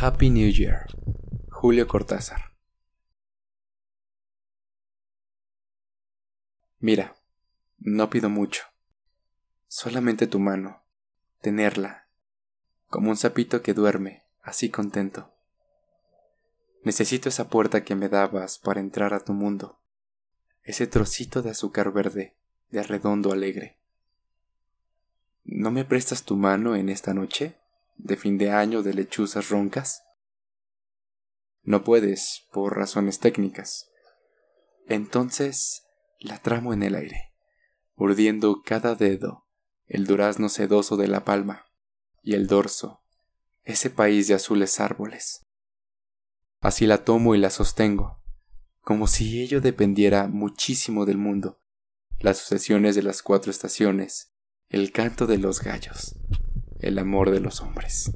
Happy New Year, Julio Cortázar. Mira, no pido mucho, solamente tu mano, tenerla, como un sapito que duerme, así contento. Necesito esa puerta que me dabas para entrar a tu mundo, ese trocito de azúcar verde, de redondo alegre. ¿No me prestas tu mano en esta noche? De fin de año de lechuzas roncas? No puedes, por razones técnicas. Entonces la tramo en el aire, urdiendo cada dedo el durazno sedoso de la palma y el dorso, ese país de azules árboles. Así la tomo y la sostengo, como si ello dependiera muchísimo del mundo, las sucesiones de las cuatro estaciones, el canto de los gallos, el amor de los hombres.